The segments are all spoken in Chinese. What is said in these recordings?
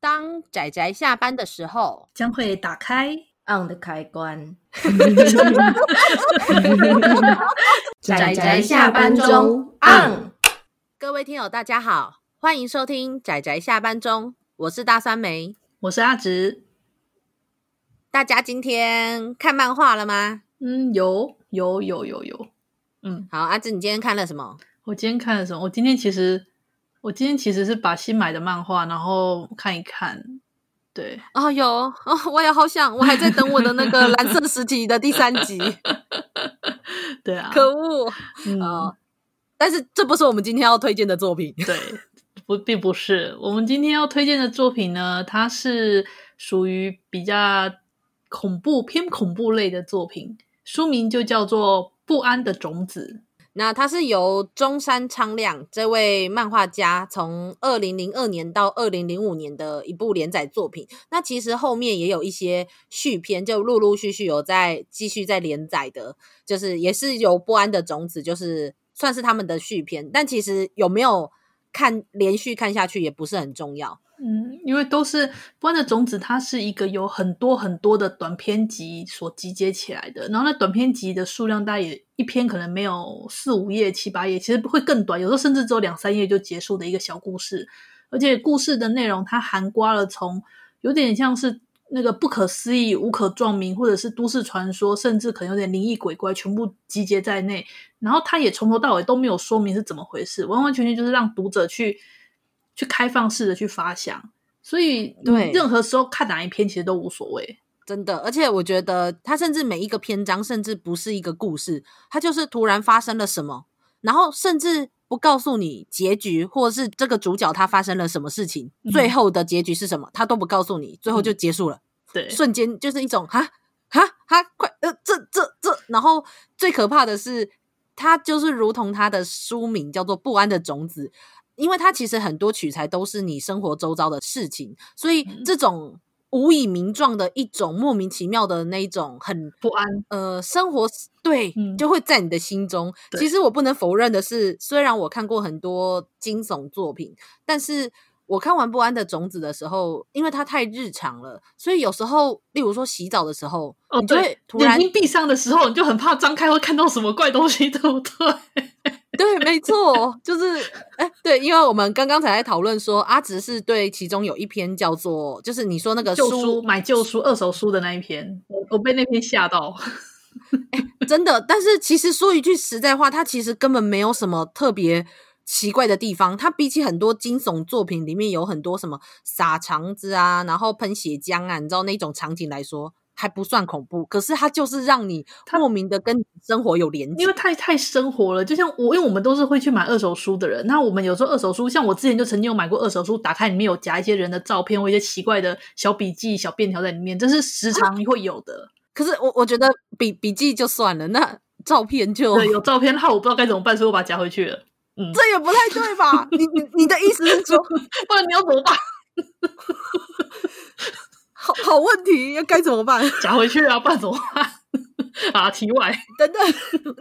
当仔仔下班的时候，将会打开 on 的开关。仔仔下班中 on。各位听友，大家好，欢迎收听仔仔下班中，我是大酸梅，我是阿直。大家今天看漫画了吗？嗯，有有有有有。嗯，好，阿直，你今天看了什么？我今天看了什么？我今天其实。我今天其实是把新买的漫画，然后看一看。对，哦，有哦，我也好想，我还在等我的那个蓝色实体的第三集。对啊，可恶，嗯、呃，但是这不是我们今天要推荐的作品。对，不，并不是。我们今天要推荐的作品呢，它是属于比较恐怖、偏恐怖类的作品，书名就叫做《不安的种子》。那它是由中山昌亮这位漫画家从二零零二年到二零零五年的一部连载作品。那其实后面也有一些续篇，就陆陆续续有在继续在连载的，就是也是有不安的种子，就是算是他们的续篇。但其实有没有看连续看下去也不是很重要。嗯，因为都是不安的种子，它是一个有很多很多的短篇集所集结起来的。然后那短篇集的数量大概也一篇可能没有四五页、七八页，其实会更短，有时候甚至只有两三页就结束的一个小故事。而且故事的内容它涵盖了从有点像是那个不可思议、无可撞名，或者是都市传说，甚至可能有点灵异鬼怪，全部集结在内。然后它也从头到尾都没有说明是怎么回事，完完全全就是让读者去。去开放式的去发想，所以对任何时候看哪一篇其实都无所谓，真的。而且我觉得它甚至每一个篇章，甚至不是一个故事，它就是突然发生了什么，然后甚至不告诉你结局，或者是这个主角他发生了什么事情，嗯、最后的结局是什么，他都不告诉你，最后就结束了。嗯、对，瞬间就是一种哈哈哈，快呃这这这，然后最可怕的是，他就是如同他的书名叫做《不安的种子》。因为它其实很多取材都是你生活周遭的事情，所以这种无以名状的一种莫名其妙的那一种很不安，呃，生活对、嗯、就会在你的心中。其实我不能否认的是，虽然我看过很多惊悚作品，但是我看完《不安的种子》的时候，因为它太日常了，所以有时候，例如说洗澡的时候，哦，对，眼睛闭上的时候，你就很怕张开会看到什么怪东西，对不对？对，没错，就是哎，对，因为我们刚刚才在讨论说，阿直是对其中有一篇叫做，就是你说那个旧书买旧书二手书的那一篇，我我被那篇吓到，哎，真的。但是其实说一句实在话，它其实根本没有什么特别奇怪的地方。它比起很多惊悚作品里面有很多什么撒肠子啊，然后喷血浆啊，你知道那种场景来说。还不算恐怖，可是它就是让你莫名的跟生活有连接，因为太太生活了。就像我，因为我们都是会去买二手书的人，那我们有时候二手书，像我之前就曾经有买过二手书，打开里面有夹一些人的照片或一些奇怪的小笔记、小便条在里面，这是时常会有的。可是我我觉得笔笔记就算了，那照片就对，有照片，那我不知道该怎么办，所以我把它夹回去了。嗯，这也不太对吧？你你你的意思是说，不然你要怎么办？好好问题，要该怎么办？夹回去啊，不然怎么办？啊，题外等等，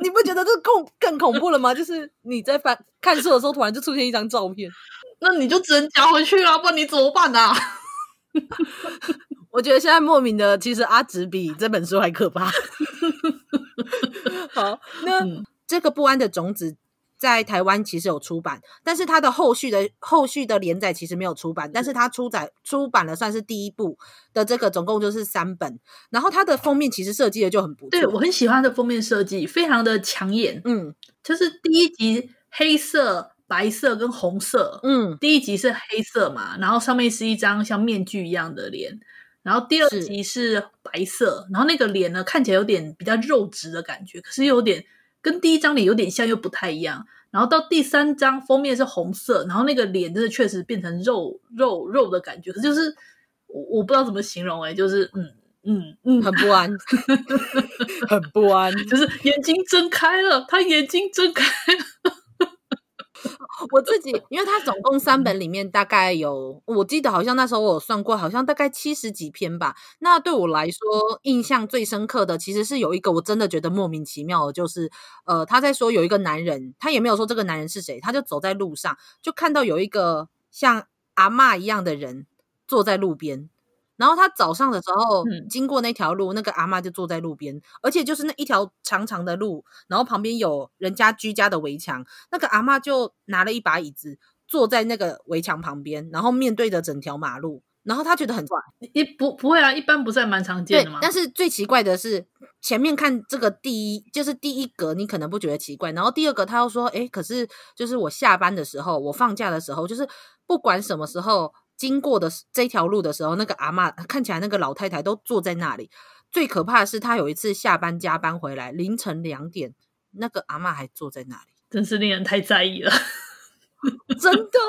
你不觉得这更更恐怖了吗？就是你在翻看书的时候，突然就出现一张照片，那你就只能夹回去啊，不然你怎么办啊？我觉得现在莫名的，其实阿直比这本书还可怕。好，那、嗯、这个不安的种子。在台湾其实有出版，但是它的后续的后续的连载其实没有出版，但是它出载出版了算是第一部的这个总共就是三本，然后它的封面其实设计的就很不错，对，我很喜欢它的封面设计，非常的抢眼，嗯，就是第一集黑色、白色跟红色，嗯，第一集是黑色嘛，然后上面是一张像面具一样的脸，然后第二集是白色，然后那个脸呢看起来有点比较肉质的感觉，可是有点。跟第一张脸有点像，又不太一样。然后到第三张封面是红色，然后那个脸真的确实变成肉肉肉的感觉，可是就是我我不知道怎么形容哎、欸，就是嗯嗯嗯，很不安，很不安，就是眼睛睁开了，他眼睛睁开了。我自己，因为它总共三本里面大概有，我记得好像那时候我有算过，好像大概七十几篇吧。那对我来说，印象最深刻的其实是有一个我真的觉得莫名其妙的，就是呃，他在说有一个男人，他也没有说这个男人是谁，他就走在路上，就看到有一个像阿嬷一样的人坐在路边。然后他早上的时候经过那条路，嗯、那个阿嬷就坐在路边，而且就是那一条长长的路，然后旁边有人家居家的围墙，那个阿嬷就拿了一把椅子坐在那个围墙旁边，然后面对着整条马路，然后他觉得很怪，一不不会啊，一般不是还蛮常见的吗？但是最奇怪的是前面看这个第一就是第一格，你可能不觉得奇怪，然后第二个他又说，哎，可是就是我下班的时候，我放假的时候，就是不管什么时候。经过的这条路的时候，那个阿嬷看起来那个老太太都坐在那里。最可怕的是，她有一次下班加班回来，凌晨两点，那个阿嬷还坐在那里，真是令人太在意了。真的，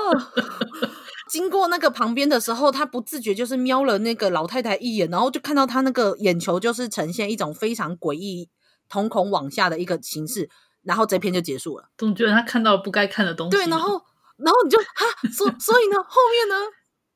经过那个旁边的时候，他不自觉就是瞄了那个老太太一眼，然后就看到她那个眼球就是呈现一种非常诡异、瞳孔往下的一个形式，然后这篇就结束了。总觉得他看到了不该看的东西。对，然后，然后你就哈，所所以呢，后面呢？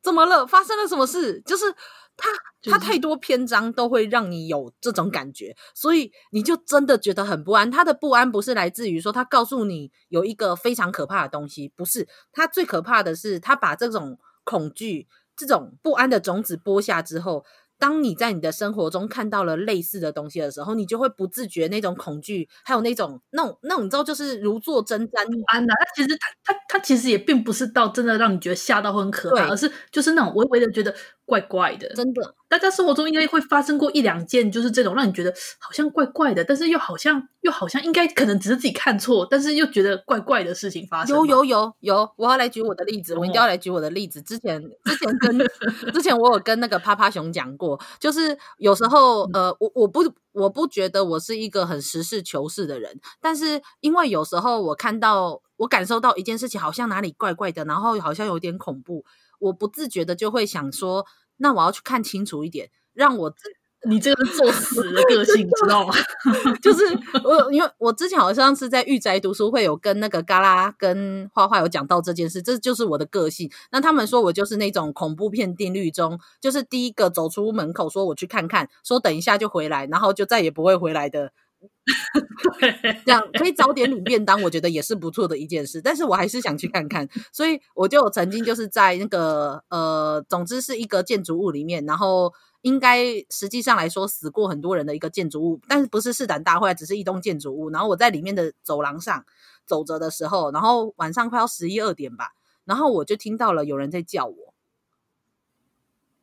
怎么了？发生了什么事？就是他，他太多篇章都会让你有这种感觉，所以你就真的觉得很不安。他的不安不是来自于说他告诉你有一个非常可怕的东西，不是。他最可怕的是他把这种恐惧、这种不安的种子播下之后。当你在你的生活中看到了类似的东西的时候，你就会不自觉那种恐惧，还有那种那种那种，你知道，就是如坐针毡不安的。他其实他他他其实也并不是到真的让你觉得吓到或很可怕，而是就是那种微微的觉得怪怪的。真的，大家生活中应该会发生过一两件，就是这种让你觉得好像怪怪的，但是又好像又好像应该可能只是自己看错，但是又觉得怪怪的事情发生。有有有有，我要来举我的例子，我一定要来举我的例子。之前之前跟 之前我有跟那个趴趴熊讲过。就是有时候，呃，我我不我不觉得我是一个很实事求是的人，但是因为有时候我看到我感受到一件事情好像哪里怪怪的，然后好像有点恐怖，我不自觉的就会想说，那我要去看清楚一点，让我自。你这个是作死的个性，知道吗？就是我，因为我之前好像是在御宅读书会有跟那个嘎啦跟花花有讲到这件事，这就是我的个性。那他们说我就是那种恐怖片定律中，就是第一个走出门口说我去看看，说等一下就回来，然后就再也不会回来的。这样可以早点领便当，我觉得也是不错的一件事。但是我还是想去看看，所以我就曾经就是在那个呃，总之是一个建筑物里面，然后。应该实际上来说，死过很多人的一个建筑物，但是不是试胆大会，只是一栋建筑物。然后我在里面的走廊上走着的时候，然后晚上快要十一二点吧，然后我就听到了有人在叫我，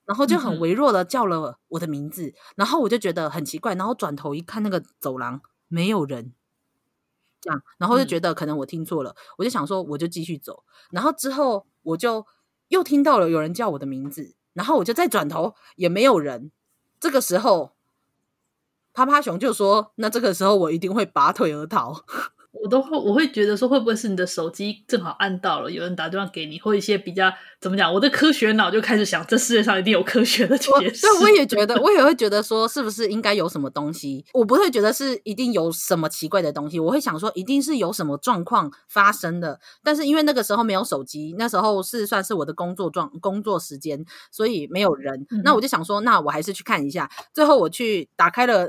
然后就很微弱的叫了我的名字，嗯、然后我就觉得很奇怪，然后转头一看那个走廊没有人，这样，然后就觉得可能我听错了，嗯、我就想说我就继续走，然后之后我就又听到了有人叫我的名字。然后我就再转头，也没有人。这个时候，趴趴熊就说：“那这个时候我一定会拔腿而逃。”我都会，我会觉得说，会不会是你的手机正好按到了，有人打电话给你，或一些比较怎么讲？我的科学脑就开始想，这世界上一定有科学的解释。对，我也觉得，我也会觉得说，是不是应该有什么东西？我不会觉得是一定有什么奇怪的东西，我会想说，一定是有什么状况发生的。但是因为那个时候没有手机，那时候是算是我的工作状工作时间，所以没有人。嗯、那我就想说，那我还是去看一下。最后我去打开了，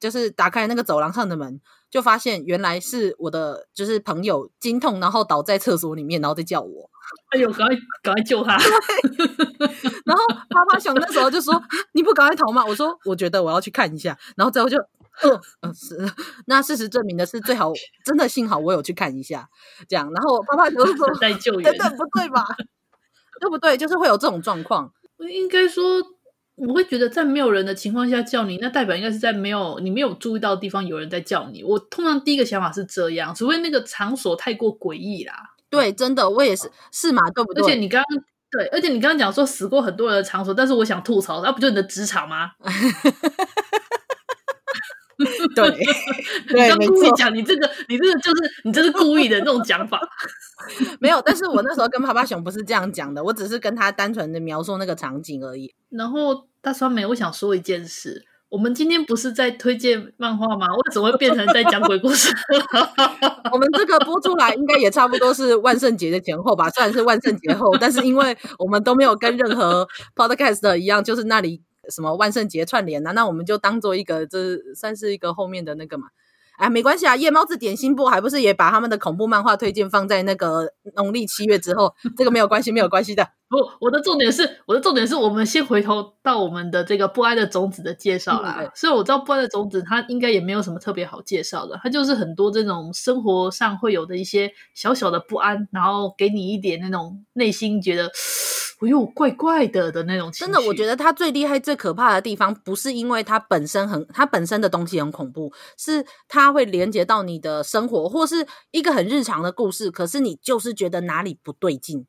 就是打开那个走廊上的门。就发现原来是我的，就是朋友经痛，然后倒在厕所里面，然后再叫我。哎呦，赶快赶快救他！然后趴趴熊那时候就说：“你不赶快逃吗？”我说：“我觉得我要去看一下。”然后最后就，嗯、呃呃、是。那事实证明的是，最好真的幸好我有去看一下，这样。然后趴趴熊说：“在救援，等等不对吧？对不对？就是会有这种状况。我应该说。”我会觉得在没有人的情况下叫你，那代表应该是在没有你没有注意到的地方有人在叫你。我通常第一个想法是这样，除非那个场所太过诡异啦。对，真的，我也是，是嘛？对不对？而且你刚刚对，而且你刚刚讲说死过很多人的场所，但是我想吐槽，那不就你的职场吗？对，你刚故意讲你这个，你这个就是你这是故意的那种讲法。没有，但是我那时候跟趴趴熊不是这样讲的，我只是跟他单纯的描述那个场景而已。然后大酸梅，我想说一件事，我们今天不是在推荐漫画吗？我怎么会变成在讲鬼故事？我们这个播出来应该也差不多是万圣节的前后吧，虽然是万圣节后，但是因为我们都没有跟任何 podcast 一样，就是那里。什么万圣节串联啊？那我们就当做一个，这算是一个后面的那个嘛。哎，没关系啊，夜猫子点心部还不是也把他们的恐怖漫画推荐放在那个农历七月之后？这个没有关系，没有关系的。不，我的重点是，我的重点是我们先回头到我们的这个不安的种子的介绍啦。嗯、所以我知道不安的种子，它应该也没有什么特别好介绍的，它就是很多这种生活上会有的一些小小的不安，然后给你一点那种内心觉得，哎呦，怪怪的的那种情绪。真的，我觉得它最厉害、最可怕的地方，不是因为它本身很，它本身的东西很恐怖，是它会连接到你的生活，或是一个很日常的故事，可是你就是觉得哪里不对劲，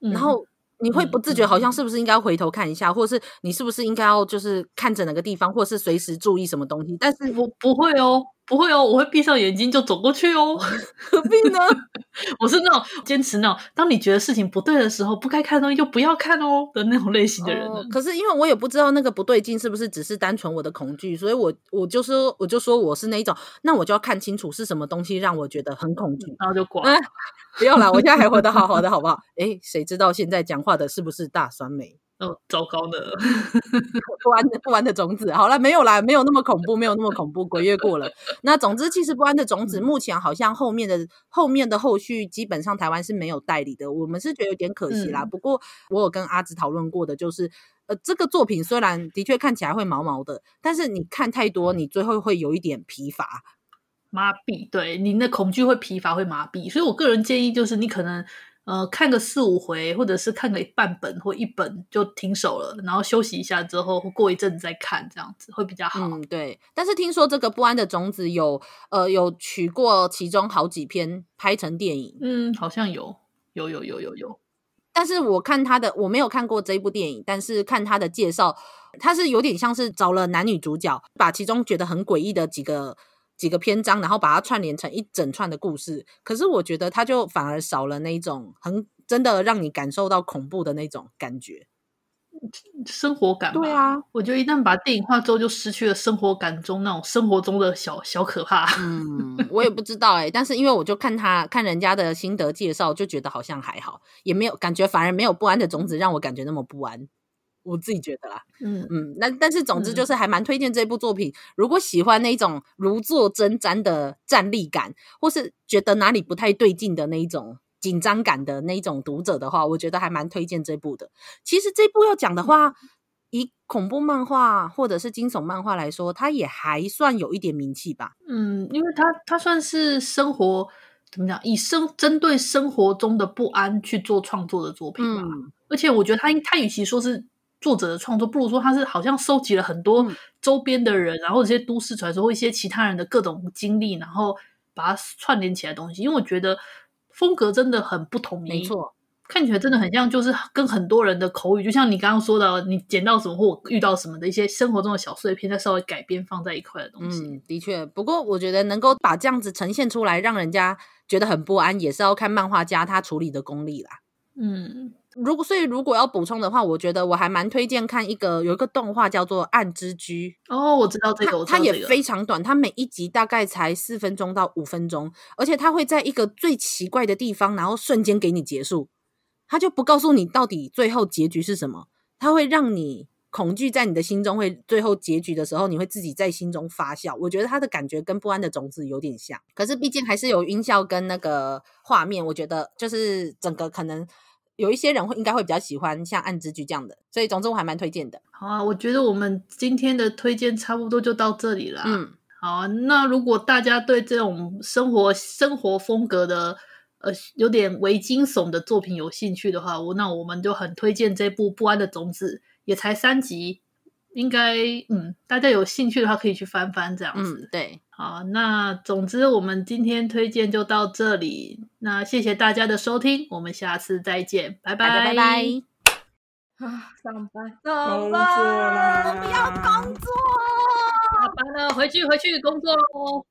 嗯、然后。你会不自觉，好像是不是应该回头看一下，嗯、或者是你是不是应该要就是看着哪个地方，或者是随时注意什么东西？但是我不会哦，不会哦，我会闭上眼睛就走过去哦。何必呢？我是那种坚持那种，当你觉得事情不对的时候，不该看的东西就不要看哦的那种类型的人。哦。可是因为我也不知道那个不对劲是不是只是单纯我的恐惧，所以我我就说我就说我是那一种，那我就要看清楚是什么东西让我觉得很恐惧，然后就挂。不要啦，我现在还活得好好的，好不好？诶，谁知道现在讲话的是不是大酸梅？哦，糟糕的，不安的不安的种子。好了，没有啦，没有那么恐怖，没有那么恐怖，鬼月过了。那总之，其实不安的种子目前好像后面的后面的后续，基本上台湾是没有代理的。我们是觉得有点可惜啦。嗯、不过我有跟阿紫讨论过的，就是呃，这个作品虽然的确看起来会毛毛的，但是你看太多，你最后会有一点疲乏。麻痹，对，你的恐惧会疲乏，会麻痹，所以我个人建议就是你可能呃看个四五回，或者是看个半本或一本就停手了，然后休息一下之后，过一阵子再看，这样子会比较好。嗯，对。但是听说这个不安的种子有呃有取过其中好几篇拍成电影，嗯，好像有，有有有有有。但是我看他的，我没有看过这一部电影，但是看他的介绍，他是有点像是找了男女主角，把其中觉得很诡异的几个。几个篇章，然后把它串联成一整串的故事。可是我觉得它就反而少了那一种很真的让你感受到恐怖的那种感觉，生活感。对啊，我觉得一旦把电影化之后，就失去了生活感中那种生活中的小小可怕。嗯，我也不知道哎、欸，但是因为我就看他看人家的心得介绍，就觉得好像还好，也没有感觉，反而没有不安的种子让我感觉那么不安。我自己觉得啦，嗯嗯，那但是总之就是还蛮推荐这部作品。嗯、如果喜欢那种如坐针毡的站立感，或是觉得哪里不太对劲的那一种紧张感的那一种读者的话，我觉得还蛮推荐这部的。其实这部要讲的话，嗯、以恐怖漫画或者是惊悚漫画来说，它也还算有一点名气吧。嗯，因为它它算是生活怎么讲，以生针对生活中的不安去做创作的作品吧。嗯、而且我觉得它它与其说是作者的创作，不如说他是好像收集了很多周边的人，嗯、然后这些都市传说或一些其他人的各种经历，然后把它串联起来的东西。因为我觉得风格真的很不统一，没错，看起来真的很像，就是跟很多人的口语，就像你刚刚说的，你捡到什么或遇到什么的一些生活中的小碎片，再稍微改编放在一块的东西。嗯，的确。不过我觉得能够把这样子呈现出来，让人家觉得很不安，也是要看漫画家他处理的功力啦。嗯。如果所以如果要补充的话，我觉得我还蛮推荐看一个有一个动画叫做《暗之居》哦，我知道这个，它，也非常短，它每一集大概才四分钟到五分钟，而且它会在一个最奇怪的地方，然后瞬间给你结束，它就不告诉你到底最后结局是什么，它会让你恐惧在你的心中，会最后结局的时候你会自己在心中发酵。我觉得它的感觉跟不安的种子有点像，可是毕竟还是有音效跟那个画面，我觉得就是整个可能。有一些人会应该会比较喜欢像《暗之居》这样的，所以总之我还蛮推荐的。好啊，我觉得我们今天的推荐差不多就到这里了。嗯，好啊，那如果大家对这种生活生活风格的呃有点微惊悚的作品有兴趣的话，我那我们就很推荐这部《不安的种子》，也才三集。应该嗯，大家有兴趣的话可以去翻翻这样子。嗯，对，好，那总之我们今天推荐就到这里。那谢谢大家的收听，我们下次再见，拜拜拜拜。啊，上班，上班，我不要工作，下班了，回去回去工作喽。